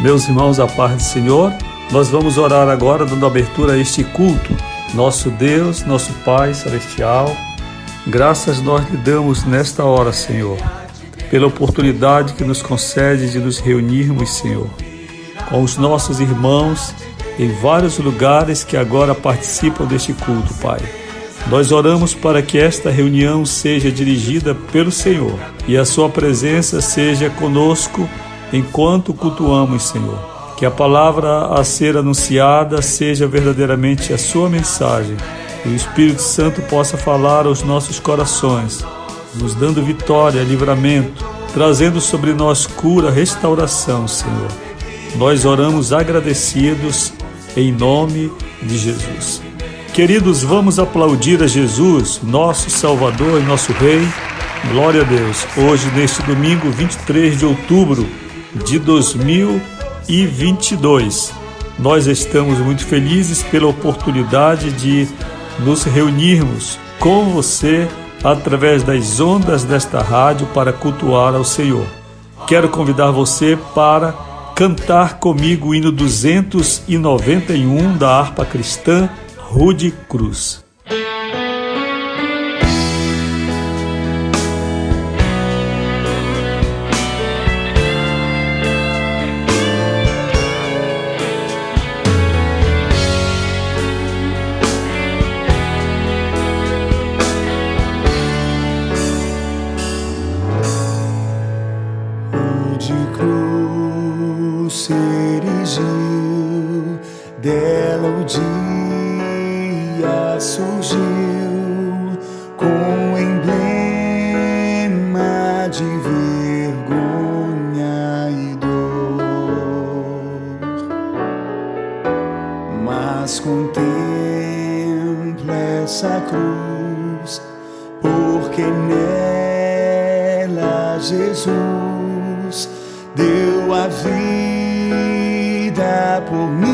Meus irmãos, a paz do Senhor, nós vamos orar agora dando abertura a este culto. Nosso Deus, nosso Pai Celestial, graças nós lhe damos nesta hora, Senhor, pela oportunidade que nos concede de nos reunirmos, Senhor, com os nossos irmãos em vários lugares que agora participam deste culto, Pai. Nós oramos para que esta reunião seja dirigida pelo Senhor e a Sua presença seja conosco enquanto cultuamos, Senhor. Que a palavra a ser anunciada seja verdadeiramente a sua mensagem e o Espírito Santo possa falar aos nossos corações, nos dando vitória, livramento, trazendo sobre nós cura, restauração, Senhor. Nós oramos agradecidos em nome de Jesus. Queridos, vamos aplaudir a Jesus, nosso Salvador e nosso Rei. Glória a Deus. Hoje, neste domingo 23 de outubro de 2022. Nós estamos muito felizes pela oportunidade de nos reunirmos com você através das ondas desta rádio para cultuar ao Senhor. Quero convidar você para cantar comigo o hino 291 da harpa cristã Rude Cruz. dia surgiu com emblema de vergonha e dor, mas contempla essa cruz, porque nela Jesus deu a vida por mim.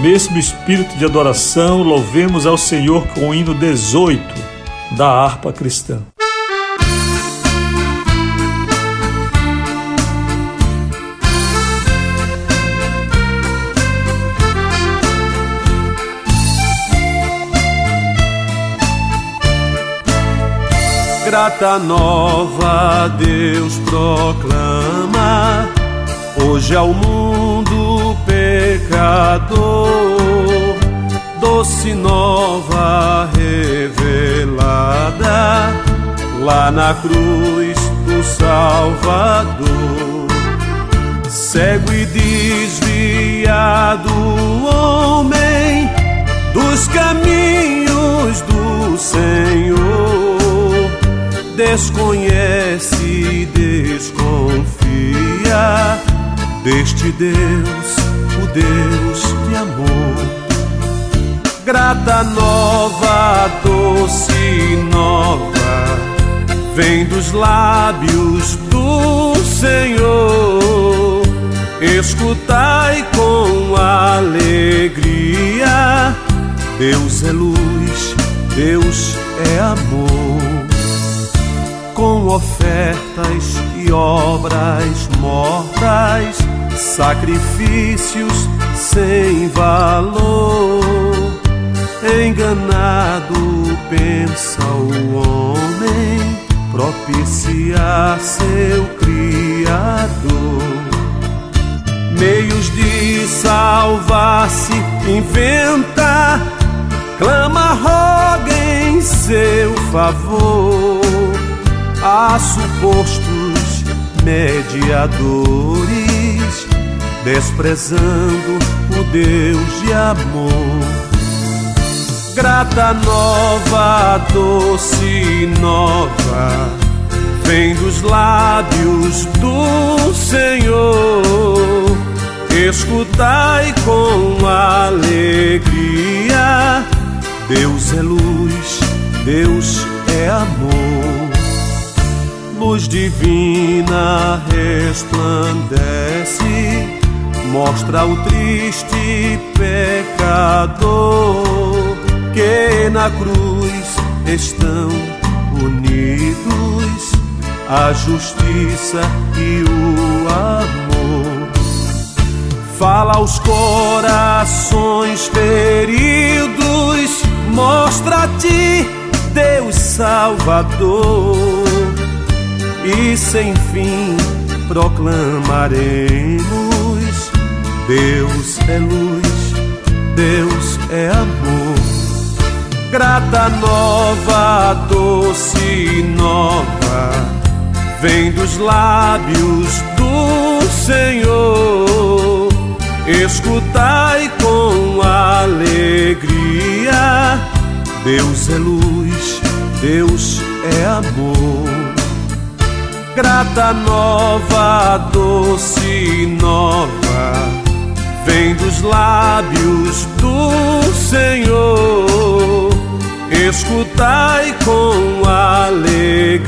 Mesmo espírito de adoração, louvemos ao Senhor com o hino 18 da harpa cristã. Grata nova Deus proclama hoje ao mundo pecador, doce nova revelada lá na cruz do Salvador. Cego e desviado homem dos caminhos do Senhor, desconhece e desconfia deste Deus, Deus de amor. Grata nova, doce nova, vem dos lábios do Senhor. Escutai com alegria, Deus é luz, Deus é amor com ofertas e obras mortas, sacrifícios sem valor. Enganado pensa o homem propiciar seu Criador. Meios de inventa, clama, roga em seu favor a supostos mediadores, desprezando o Deus de amor. Grata nova, doce nova, vem dos lábios do Senhor. Escutai com alegria, Deus é luz, Deus é amor luz divina resplandece, mostra o triste pecador que na cruz estão unidos a justiça e o amor. Fala aos corações feridos, mostra-te, Deus Salvador e sem fim proclamaremos: Deus é luz, Deus é amor. Grata nova, doce nova, vem dos lábios do Senhor. Escutai com alegria: Deus é luz, Deus é amor grata nova, doce nova, vem dos lábios do Senhor. Escutai com alegria,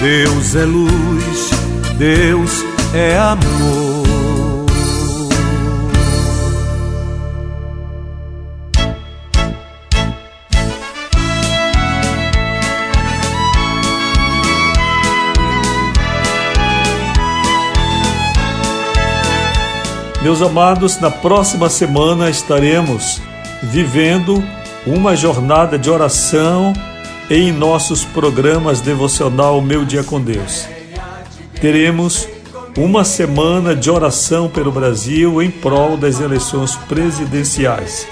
Deus é luz, Deus é amor. Meus amados, na próxima semana estaremos vivendo uma jornada de oração em nossos programas devocional Meu Dia com Deus. Teremos uma semana de oração pelo Brasil em prol das eleições presidenciais.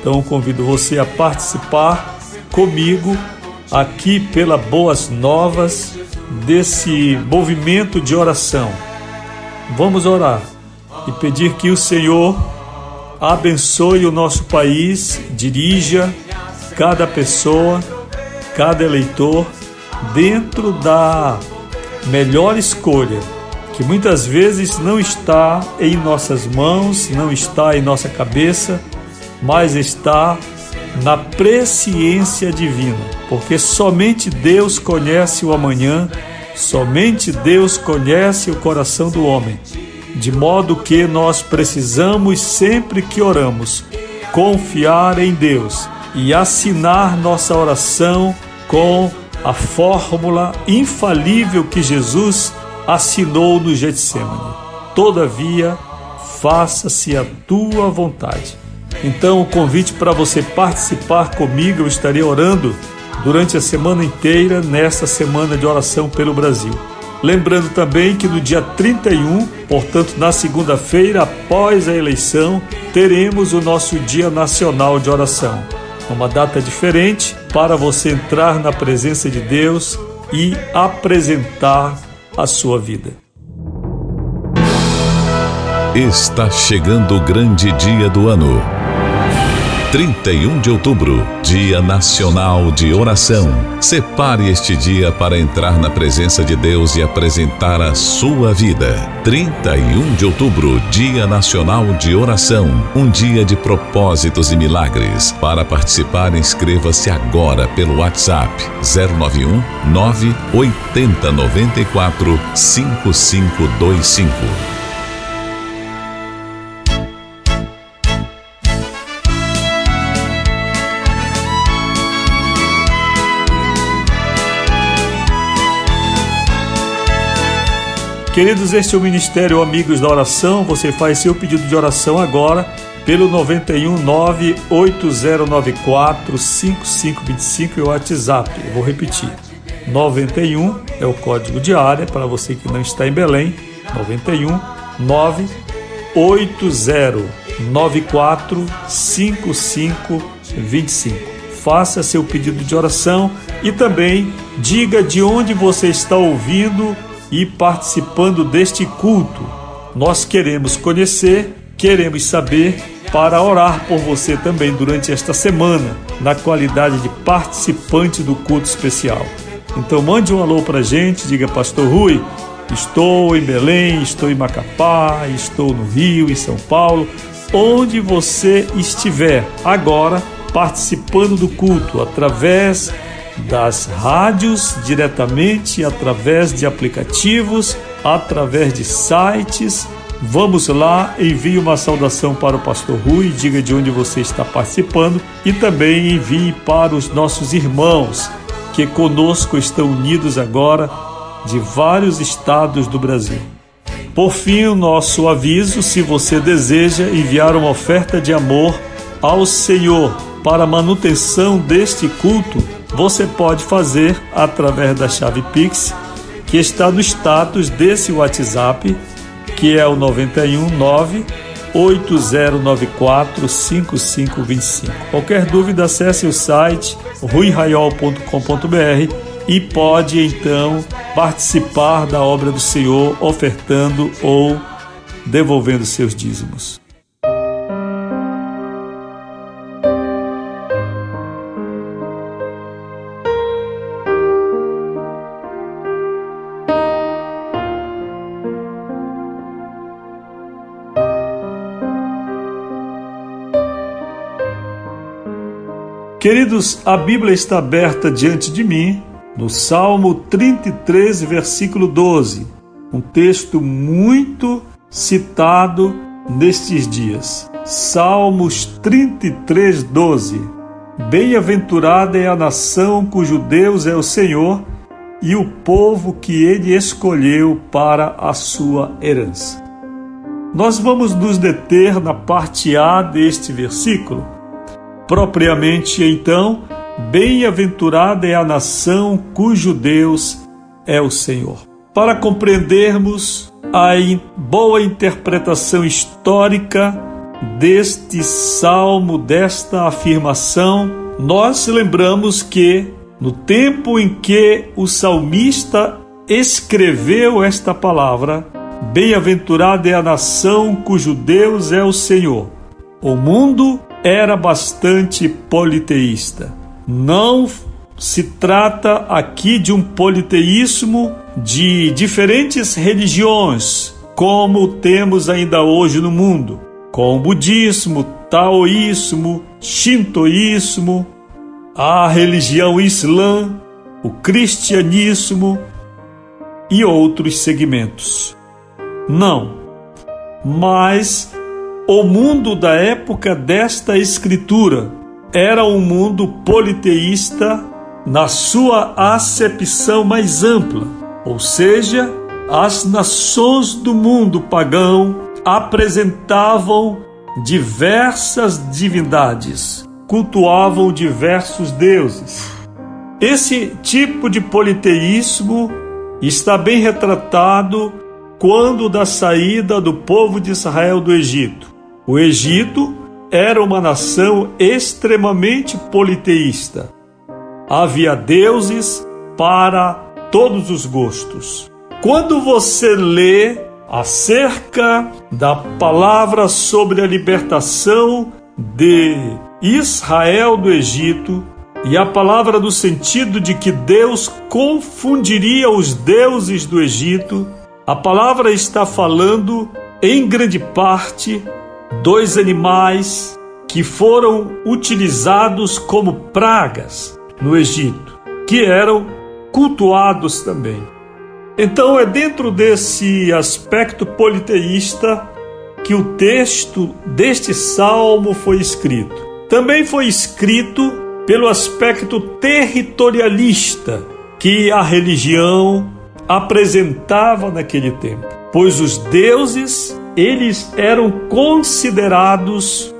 Então convido você a participar comigo aqui pela Boas Novas desse movimento de oração. Vamos orar e pedir que o Senhor abençoe o nosso país, dirija cada pessoa, cada eleitor dentro da melhor escolha, que muitas vezes não está em nossas mãos, não está em nossa cabeça, mas está na presciência divina, porque somente Deus conhece o amanhã, somente Deus conhece o coração do homem de modo que nós precisamos, sempre que oramos, confiar em Deus e assinar nossa oração com a fórmula infalível que Jesus assinou no Getsemane. Todavia, faça-se a tua vontade. Então, o convite para você participar comigo, eu estarei orando durante a semana inteira nesta semana de oração pelo Brasil. Lembrando também que no dia 31, portanto na segunda-feira após a eleição, teremos o nosso Dia Nacional de Oração. Uma data diferente para você entrar na presença de Deus e apresentar a sua vida. Está chegando o grande dia do ano 31 de outubro, Dia Nacional de Oração. Separe este dia para entrar na presença de Deus e apresentar a sua vida. 31 de outubro, Dia Nacional de Oração. Um dia de propósitos e milagres. Para participar, inscreva-se agora pelo WhatsApp 091 980 94 5525. Queridos, este é o Ministério Amigos da Oração. Você faz seu pedido de oração agora pelo 919 8094 5525 e o WhatsApp. Eu vou repetir. 91 é o código de área para você que não está em Belém. 91 9 8094 5525. Faça seu pedido de oração e também diga de onde você está ouvindo e participando deste culto. Nós queremos conhecer, queremos saber para orar por você também durante esta semana, na qualidade de participante do culto especial. Então mande um alô para a gente, diga Pastor Rui, estou em Belém, estou em Macapá, estou no Rio, em São Paulo, onde você estiver agora participando do culto através das rádios, diretamente através de aplicativos, através de sites. Vamos lá, envie uma saudação para o pastor Rui, diga de onde você está participando e também envie para os nossos irmãos que conosco estão unidos agora de vários estados do Brasil. Por fim, o nosso aviso: se você deseja enviar uma oferta de amor ao Senhor para a manutenção deste culto, você pode fazer através da chave Pix, que está no status desse WhatsApp, que é o 919 8094 5525. Qualquer dúvida, acesse o site ruiraiol.com.br e pode então participar da obra do Senhor ofertando ou devolvendo seus dízimos. Queridos, a Bíblia está aberta diante de mim no Salmo 33, versículo 12, um texto muito citado nestes dias. Salmos 33, 12. Bem-aventurada é a nação cujo Deus é o Senhor e o povo que ele escolheu para a sua herança. Nós vamos nos deter na parte A deste versículo Propriamente então, bem-aventurada é a nação cujo Deus é o Senhor. Para compreendermos a boa interpretação histórica deste salmo, desta afirmação, nós lembramos que no tempo em que o salmista escreveu esta palavra, bem-aventurada é a nação cujo Deus é o Senhor. O mundo era bastante politeísta. Não se trata aqui de um politeísmo de diferentes religiões, como temos ainda hoje no mundo, com o budismo, taoísmo, shintoísmo, a religião islã, o cristianismo e outros segmentos. Não, mas o mundo da época desta escritura era um mundo politeísta na sua acepção mais ampla, ou seja, as nações do mundo pagão apresentavam diversas divindades, cultuavam diversos deuses. Esse tipo de politeísmo está bem retratado quando da saída do povo de Israel do Egito. O Egito era uma nação extremamente politeísta. Havia deuses para todos os gostos. Quando você lê acerca da palavra sobre a libertação de Israel do Egito e a palavra do sentido de que Deus confundiria os deuses do Egito, a palavra está falando em grande parte dois animais que foram utilizados como pragas no Egito, que eram cultuados também. Então é dentro desse aspecto politeísta que o texto deste salmo foi escrito. Também foi escrito pelo aspecto territorialista que a religião apresentava naquele tempo, pois os deuses eles eram considerados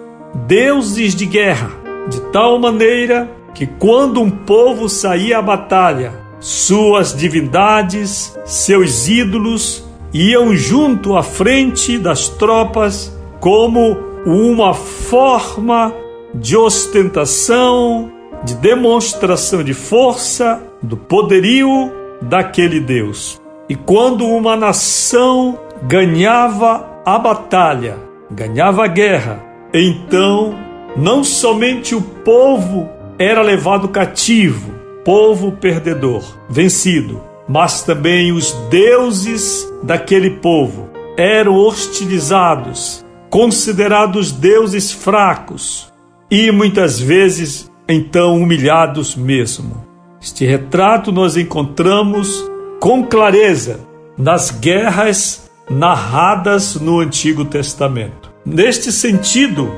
deuses de guerra, de tal maneira que quando um povo saía à batalha, suas divindades, seus ídolos iam junto à frente das tropas como uma forma de ostentação, de demonstração de força, do poderio daquele Deus. E quando uma nação ganhava a batalha, ganhava a guerra, então não somente o povo era levado cativo, povo perdedor, vencido, mas também os deuses daquele povo eram hostilizados, considerados deuses fracos e muitas vezes então humilhados mesmo. Este retrato nós encontramos com clareza nas guerras narradas no Antigo Testamento. Neste sentido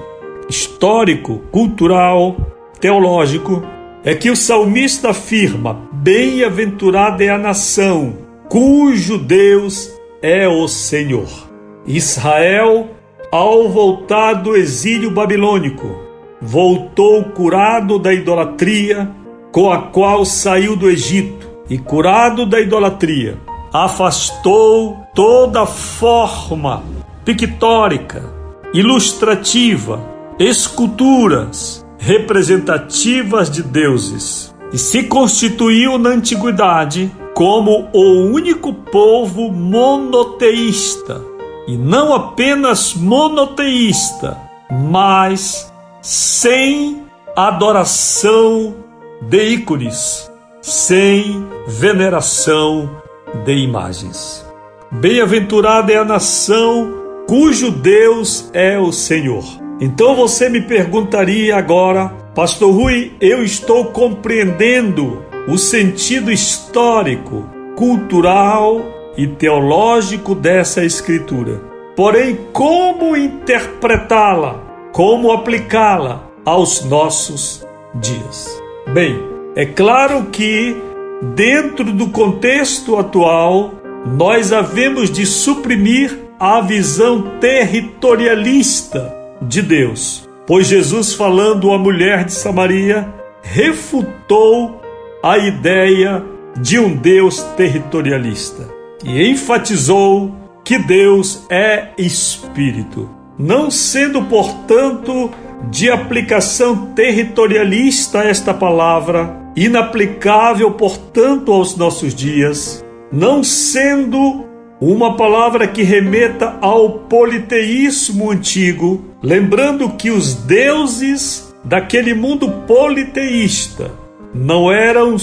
histórico, cultural, teológico, é que o salmista afirma: Bem-aventurada é a nação cujo Deus é o Senhor. Israel, ao voltar do exílio babilônico, voltou curado da idolatria com a qual saiu do Egito e curado da idolatria, afastou toda forma pictórica, ilustrativa, esculturas, representativas de deuses e se constituiu na antiguidade como o único povo monoteísta. E não apenas monoteísta, mas sem adoração de ícones, sem veneração de imagens. Bem-aventurada é a nação cujo Deus é o Senhor então você me perguntaria agora, Pastor Rui, eu estou compreendendo o sentido histórico, cultural e teológico dessa escritura. Porém, como interpretá-la? Como aplicá-la aos nossos dias? Bem, é claro que dentro do contexto atual, nós havemos de suprimir a visão territorialista de Deus. Pois Jesus, falando à mulher de Samaria, refutou a ideia de um Deus territorialista e enfatizou que Deus é espírito, não sendo, portanto, de aplicação territorialista esta palavra, inaplicável, portanto, aos nossos dias, não sendo uma palavra que remeta ao politeísmo antigo, lembrando que os deuses daquele mundo politeísta não eram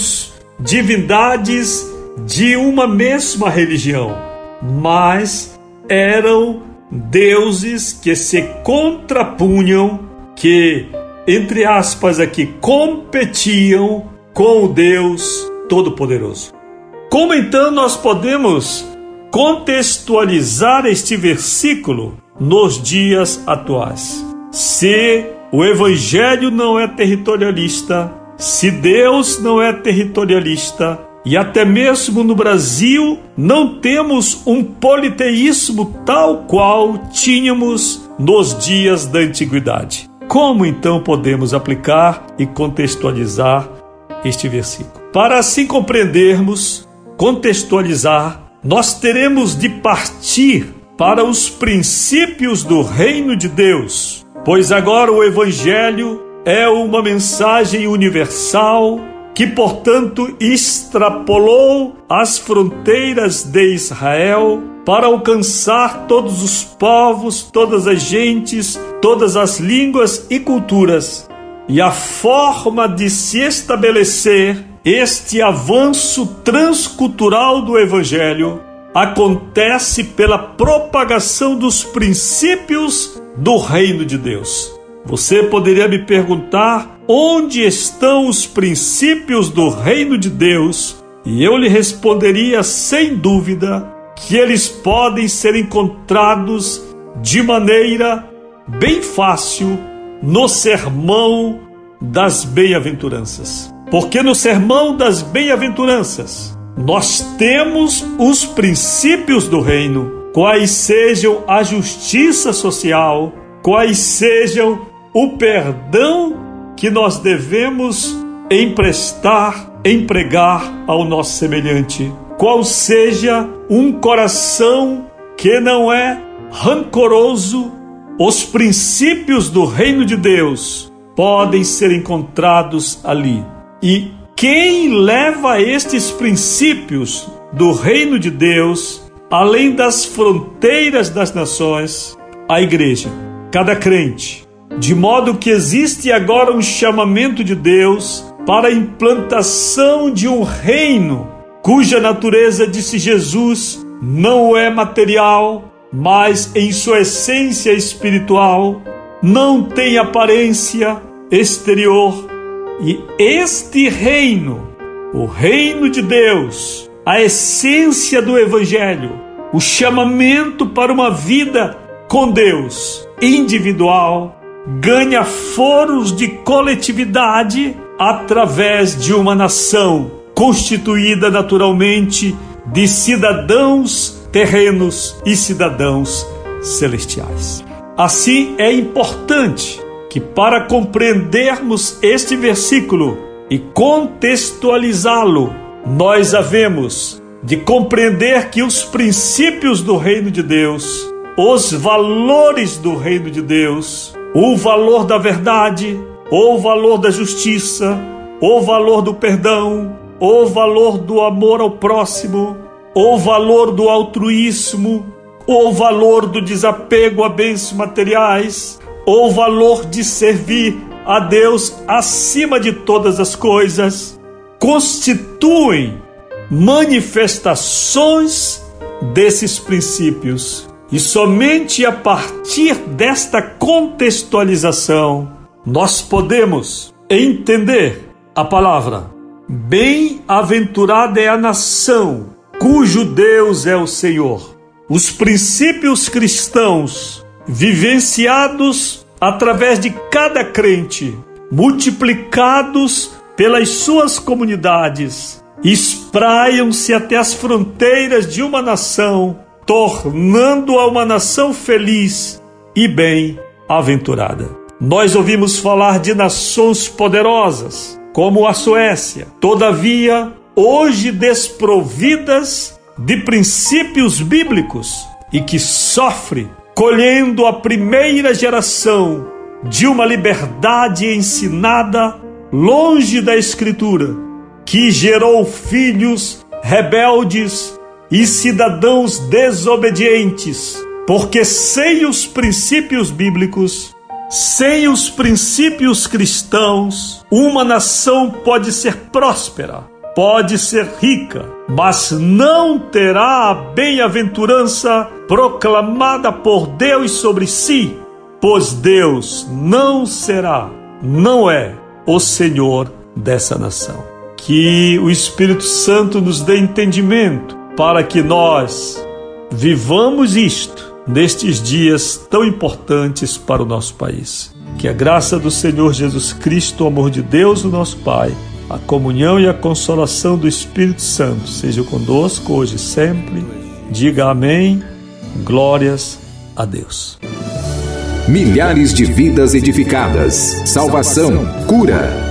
divindades de uma mesma religião, mas eram deuses que se contrapunham, que, entre aspas, aqui, competiam com o Deus Todo-Poderoso. Como então nós podemos contextualizar este versículo nos dias atuais. Se o Evangelho não é territorialista, se Deus não é territorialista, e até mesmo no Brasil não temos um politeísmo tal qual tínhamos nos dias da antiguidade. Como então podemos aplicar e contextualizar este versículo? Para assim compreendermos, contextualizar nós teremos de partir para os princípios do reino de Deus, pois agora o Evangelho é uma mensagem universal que, portanto, extrapolou as fronteiras de Israel para alcançar todos os povos, todas as gentes, todas as línguas e culturas. E a forma de se estabelecer este avanço transcultural do Evangelho acontece pela propagação dos princípios do reino de Deus. Você poderia me perguntar onde estão os princípios do reino de Deus, e eu lhe responderia sem dúvida que eles podem ser encontrados de maneira bem fácil no sermão das bem-aventuranças. Porque no sermão das bem-aventuranças nós temos os princípios do reino, quais sejam a justiça social, quais sejam o perdão que nós devemos emprestar, empregar ao nosso semelhante, qual seja um coração que não é rancoroso, os princípios do reino de Deus podem ser encontrados ali. E quem leva estes princípios do reino de Deus além das fronteiras das nações? A igreja, cada crente. De modo que existe agora um chamamento de Deus para a implantação de um reino cuja natureza, disse Jesus, não é material, mas em sua essência espiritual, não tem aparência exterior. E este reino, o reino de Deus, a essência do Evangelho, o chamamento para uma vida com Deus, individual, ganha foros de coletividade através de uma nação constituída naturalmente de cidadãos terrenos e cidadãos celestiais. Assim, é importante que, para compreendermos este versículo e contextualizá-lo, nós havemos de compreender que os princípios do reino de Deus, os valores do reino de Deus, o valor da verdade, o valor da justiça, o valor do perdão, o valor do amor ao próximo, o valor do altruísmo, o valor do desapego a bens materiais, o valor de servir a Deus acima de todas as coisas, constituem manifestações desses princípios. E somente a partir desta contextualização nós podemos entender a palavra. Bem-aventurada é a nação cujo Deus é o Senhor. Os princípios cristãos vivenciados através de cada crente, multiplicados pelas suas comunidades, espraiam-se até as fronteiras de uma nação, tornando-a uma nação feliz e bem-aventurada. Nós ouvimos falar de nações poderosas, como a Suécia. Todavia, hoje desprovidas de princípios bíblicos e que sofre colhendo a primeira geração de uma liberdade ensinada longe da Escritura, que gerou filhos rebeldes e cidadãos desobedientes, porque sem os princípios bíblicos, sem os princípios cristãos, uma nação pode ser próspera, pode ser rica, mas não terá a bem-aventurança proclamada por Deus sobre si, pois Deus não será, não é o Senhor dessa nação. Que o Espírito Santo nos dê entendimento para que nós vivamos isto nestes dias tão importantes para o nosso país. Que a graça do Senhor Jesus Cristo, o amor de Deus, o nosso Pai, a comunhão e a consolação do Espírito Santo seja conosco hoje e sempre. Diga amém. Glórias a Deus. Milhares de vidas edificadas, salvação, cura.